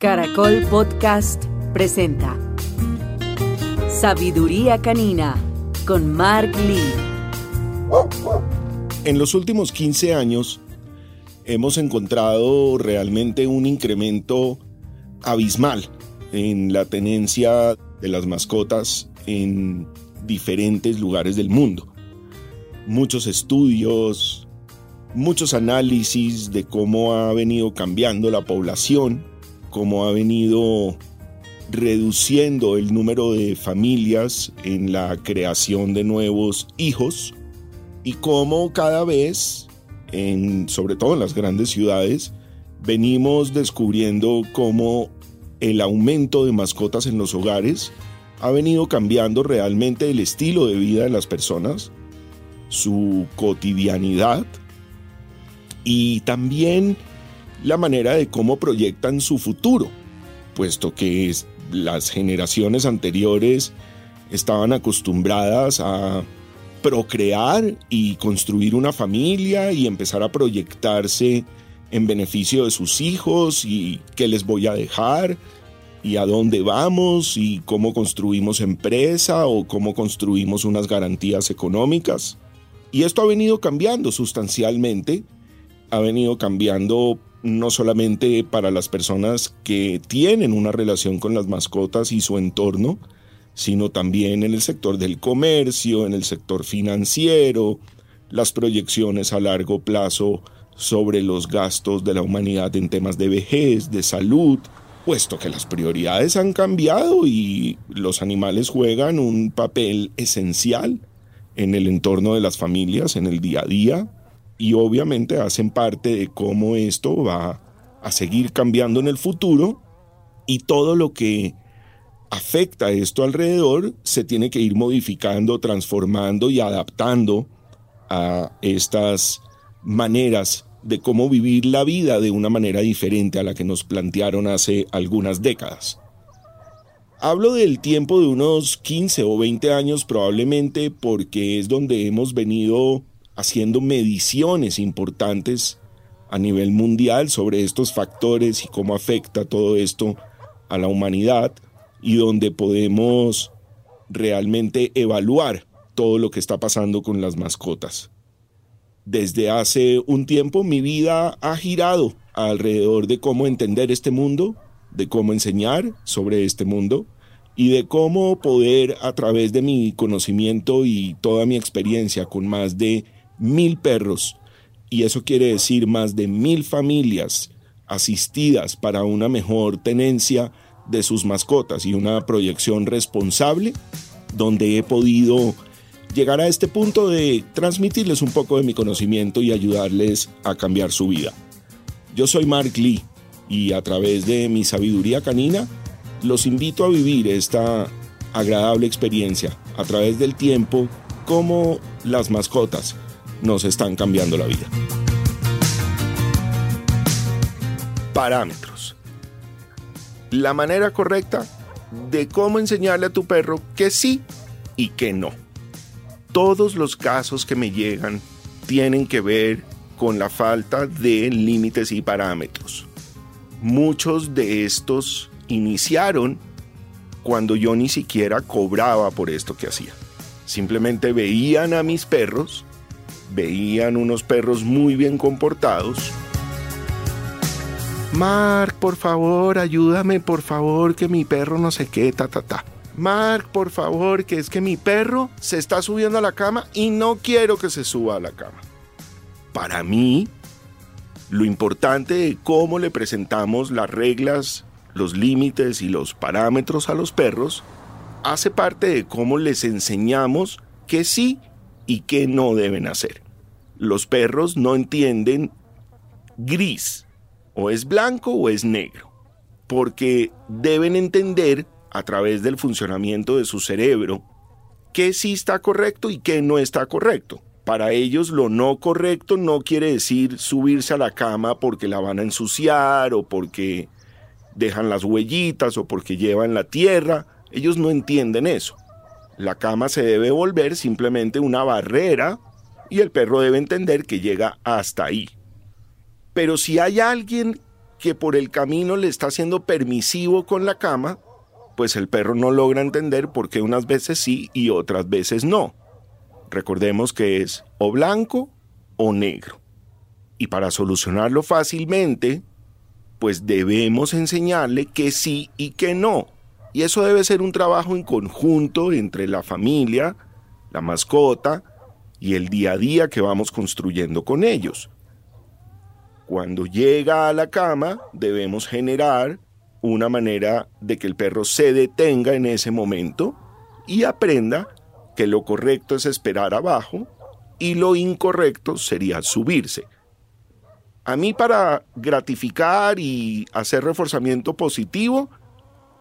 Caracol Podcast presenta Sabiduría Canina con Mark Lee. En los últimos 15 años hemos encontrado realmente un incremento abismal en la tenencia de las mascotas en diferentes lugares del mundo. Muchos estudios, muchos análisis de cómo ha venido cambiando la población, cómo ha venido reduciendo el número de familias en la creación de nuevos hijos y cómo cada vez, en, sobre todo en las grandes ciudades, venimos descubriendo cómo el aumento de mascotas en los hogares ha venido cambiando realmente el estilo de vida de las personas, su cotidianidad y también la manera de cómo proyectan su futuro, puesto que las generaciones anteriores estaban acostumbradas a procrear y construir una familia y empezar a proyectarse en beneficio de sus hijos y qué les voy a dejar y a dónde vamos y cómo construimos empresa o cómo construimos unas garantías económicas. Y esto ha venido cambiando sustancialmente, ha venido cambiando no solamente para las personas que tienen una relación con las mascotas y su entorno, sino también en el sector del comercio, en el sector financiero, las proyecciones a largo plazo sobre los gastos de la humanidad en temas de vejez, de salud, puesto que las prioridades han cambiado y los animales juegan un papel esencial en el entorno de las familias, en el día a día, y obviamente hacen parte de cómo esto va a seguir cambiando en el futuro y todo lo que afecta esto alrededor se tiene que ir modificando, transformando y adaptando a estas maneras de cómo vivir la vida de una manera diferente a la que nos plantearon hace algunas décadas. Hablo del tiempo de unos 15 o 20 años probablemente porque es donde hemos venido haciendo mediciones importantes a nivel mundial sobre estos factores y cómo afecta todo esto a la humanidad y donde podemos realmente evaluar todo lo que está pasando con las mascotas. Desde hace un tiempo mi vida ha girado alrededor de cómo entender este mundo, de cómo enseñar sobre este mundo y de cómo poder a través de mi conocimiento y toda mi experiencia con más de mil perros, y eso quiere decir más de mil familias asistidas para una mejor tenencia de sus mascotas y una proyección responsable, donde he podido llegar a este punto de transmitirles un poco de mi conocimiento y ayudarles a cambiar su vida. Yo soy Mark Lee y a través de mi sabiduría canina los invito a vivir esta agradable experiencia a través del tiempo como las mascotas nos están cambiando la vida. Parámetros. La manera correcta de cómo enseñarle a tu perro que sí y que no. Todos los casos que me llegan tienen que ver con la falta de límites y parámetros. Muchos de estos iniciaron cuando yo ni siquiera cobraba por esto que hacía. Simplemente veían a mis perros veían unos perros muy bien comportados. Mark, por favor, ayúdame, por favor, que mi perro no sé qué, ta, ta, ta. Mark, por favor, que es que mi perro se está subiendo a la cama y no quiero que se suba a la cama. Para mí, lo importante de cómo le presentamos las reglas, los límites y los parámetros a los perros hace parte de cómo les enseñamos que sí y qué no deben hacer. Los perros no entienden gris, o es blanco o es negro, porque deben entender a través del funcionamiento de su cerebro qué sí está correcto y qué no está correcto. Para ellos lo no correcto no quiere decir subirse a la cama porque la van a ensuciar o porque dejan las huellitas o porque llevan la tierra. Ellos no entienden eso. La cama se debe volver simplemente una barrera y el perro debe entender que llega hasta ahí. Pero si hay alguien que por el camino le está siendo permisivo con la cama, pues el perro no logra entender por qué unas veces sí y otras veces no. Recordemos que es o blanco o negro. Y para solucionarlo fácilmente, pues debemos enseñarle que sí y que no. Y eso debe ser un trabajo en conjunto entre la familia, la mascota y el día a día que vamos construyendo con ellos. Cuando llega a la cama, debemos generar una manera de que el perro se detenga en ese momento y aprenda que lo correcto es esperar abajo y lo incorrecto sería subirse. A mí para gratificar y hacer reforzamiento positivo,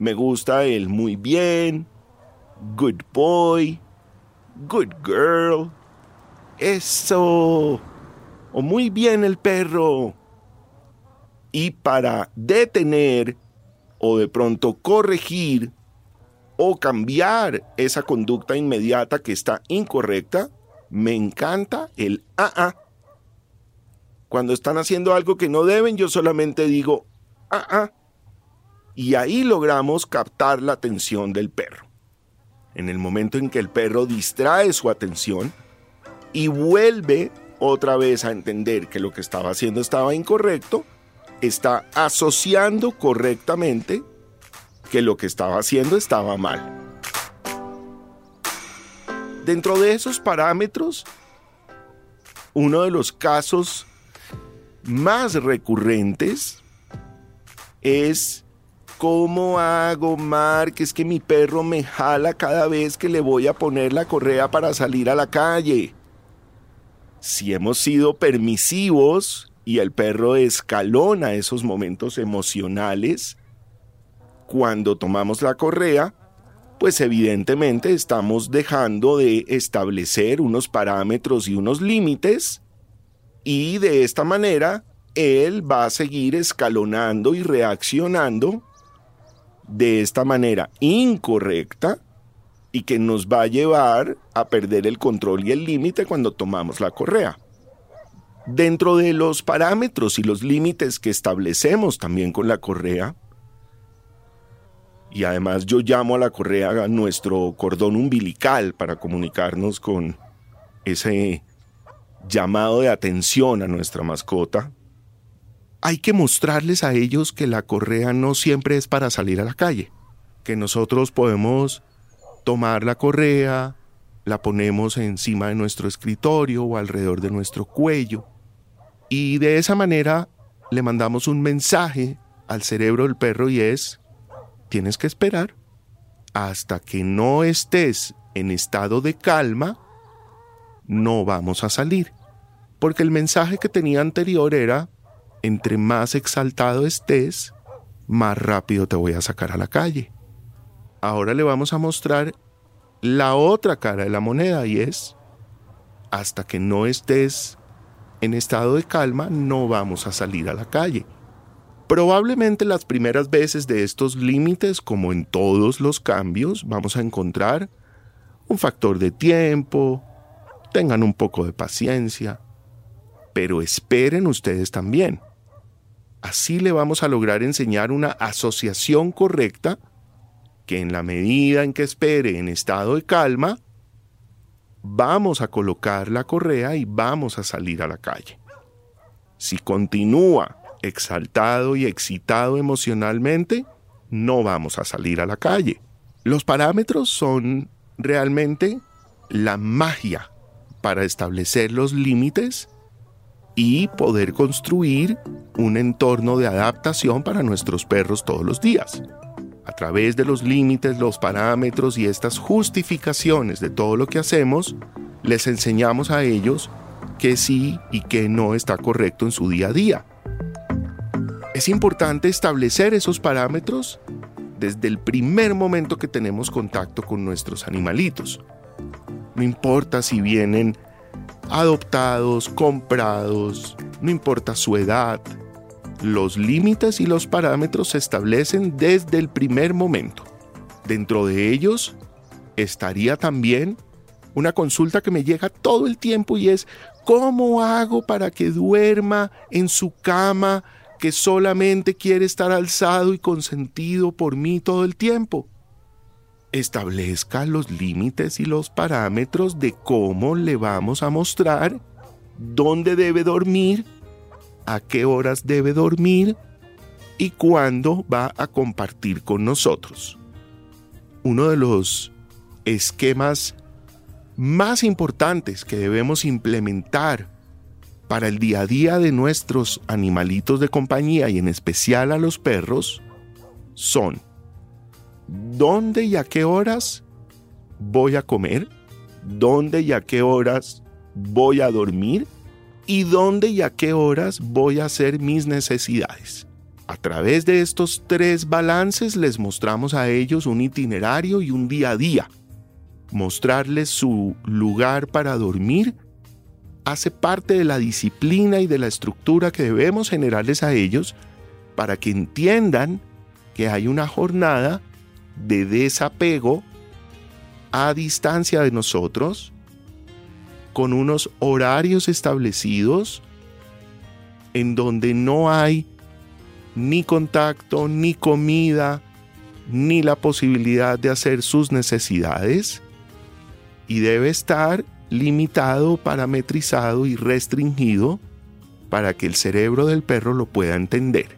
me gusta el muy bien, good boy, good girl, eso, o muy bien el perro. Y para detener o de pronto corregir o cambiar esa conducta inmediata que está incorrecta, me encanta el AA. Cuando están haciendo algo que no deben, yo solamente digo AA. Y ahí logramos captar la atención del perro. En el momento en que el perro distrae su atención y vuelve otra vez a entender que lo que estaba haciendo estaba incorrecto, está asociando correctamente que lo que estaba haciendo estaba mal. Dentro de esos parámetros, uno de los casos más recurrentes es ¿Cómo hago, Mark? Es que mi perro me jala cada vez que le voy a poner la correa para salir a la calle. Si hemos sido permisivos y el perro escalona esos momentos emocionales, cuando tomamos la correa, pues evidentemente estamos dejando de establecer unos parámetros y unos límites y de esta manera él va a seguir escalonando y reaccionando de esta manera incorrecta y que nos va a llevar a perder el control y el límite cuando tomamos la correa. Dentro de los parámetros y los límites que establecemos también con la correa, y además yo llamo a la correa nuestro cordón umbilical para comunicarnos con ese llamado de atención a nuestra mascota, hay que mostrarles a ellos que la correa no siempre es para salir a la calle, que nosotros podemos tomar la correa, la ponemos encima de nuestro escritorio o alrededor de nuestro cuello, y de esa manera le mandamos un mensaje al cerebro del perro y es, tienes que esperar hasta que no estés en estado de calma, no vamos a salir. Porque el mensaje que tenía anterior era, entre más exaltado estés, más rápido te voy a sacar a la calle. Ahora le vamos a mostrar la otra cara de la moneda y es, hasta que no estés en estado de calma, no vamos a salir a la calle. Probablemente las primeras veces de estos límites, como en todos los cambios, vamos a encontrar un factor de tiempo, tengan un poco de paciencia, pero esperen ustedes también. Así le vamos a lograr enseñar una asociación correcta que en la medida en que espere en estado de calma, vamos a colocar la correa y vamos a salir a la calle. Si continúa exaltado y excitado emocionalmente, no vamos a salir a la calle. Los parámetros son realmente la magia para establecer los límites y poder construir un entorno de adaptación para nuestros perros todos los días. A través de los límites, los parámetros y estas justificaciones de todo lo que hacemos, les enseñamos a ellos que sí y que no está correcto en su día a día. Es importante establecer esos parámetros desde el primer momento que tenemos contacto con nuestros animalitos. No importa si vienen adoptados, comprados, no importa su edad, los límites y los parámetros se establecen desde el primer momento. Dentro de ellos estaría también una consulta que me llega todo el tiempo y es, ¿cómo hago para que duerma en su cama que solamente quiere estar alzado y consentido por mí todo el tiempo. Establezca los límites y los parámetros de cómo le vamos a mostrar dónde debe dormir, a qué horas debe dormir y cuándo va a compartir con nosotros. Uno de los esquemas más importantes que debemos implementar para el día a día de nuestros animalitos de compañía y en especial a los perros son dónde y a qué horas voy a comer, dónde y a qué horas voy a dormir y dónde y a qué horas voy a hacer mis necesidades. A través de estos tres balances les mostramos a ellos un itinerario y un día a día. Mostrarles su lugar para dormir hace parte de la disciplina y de la estructura que debemos generarles a ellos para que entiendan que hay una jornada de desapego a distancia de nosotros, con unos horarios establecidos en donde no hay ni contacto, ni comida, ni la posibilidad de hacer sus necesidades y debe estar limitado, parametrizado y restringido para que el cerebro del perro lo pueda entender.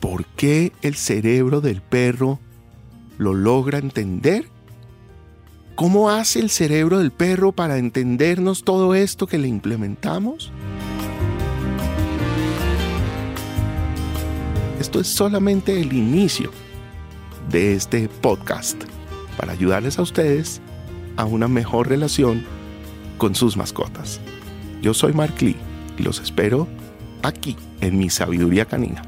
¿Por qué el cerebro del perro lo logra entender? ¿Cómo hace el cerebro del perro para entendernos todo esto que le implementamos? Esto es solamente el inicio de este podcast para ayudarles a ustedes a una mejor relación con sus mascotas. Yo soy Mark Lee y los espero aquí en mi sabiduría canina.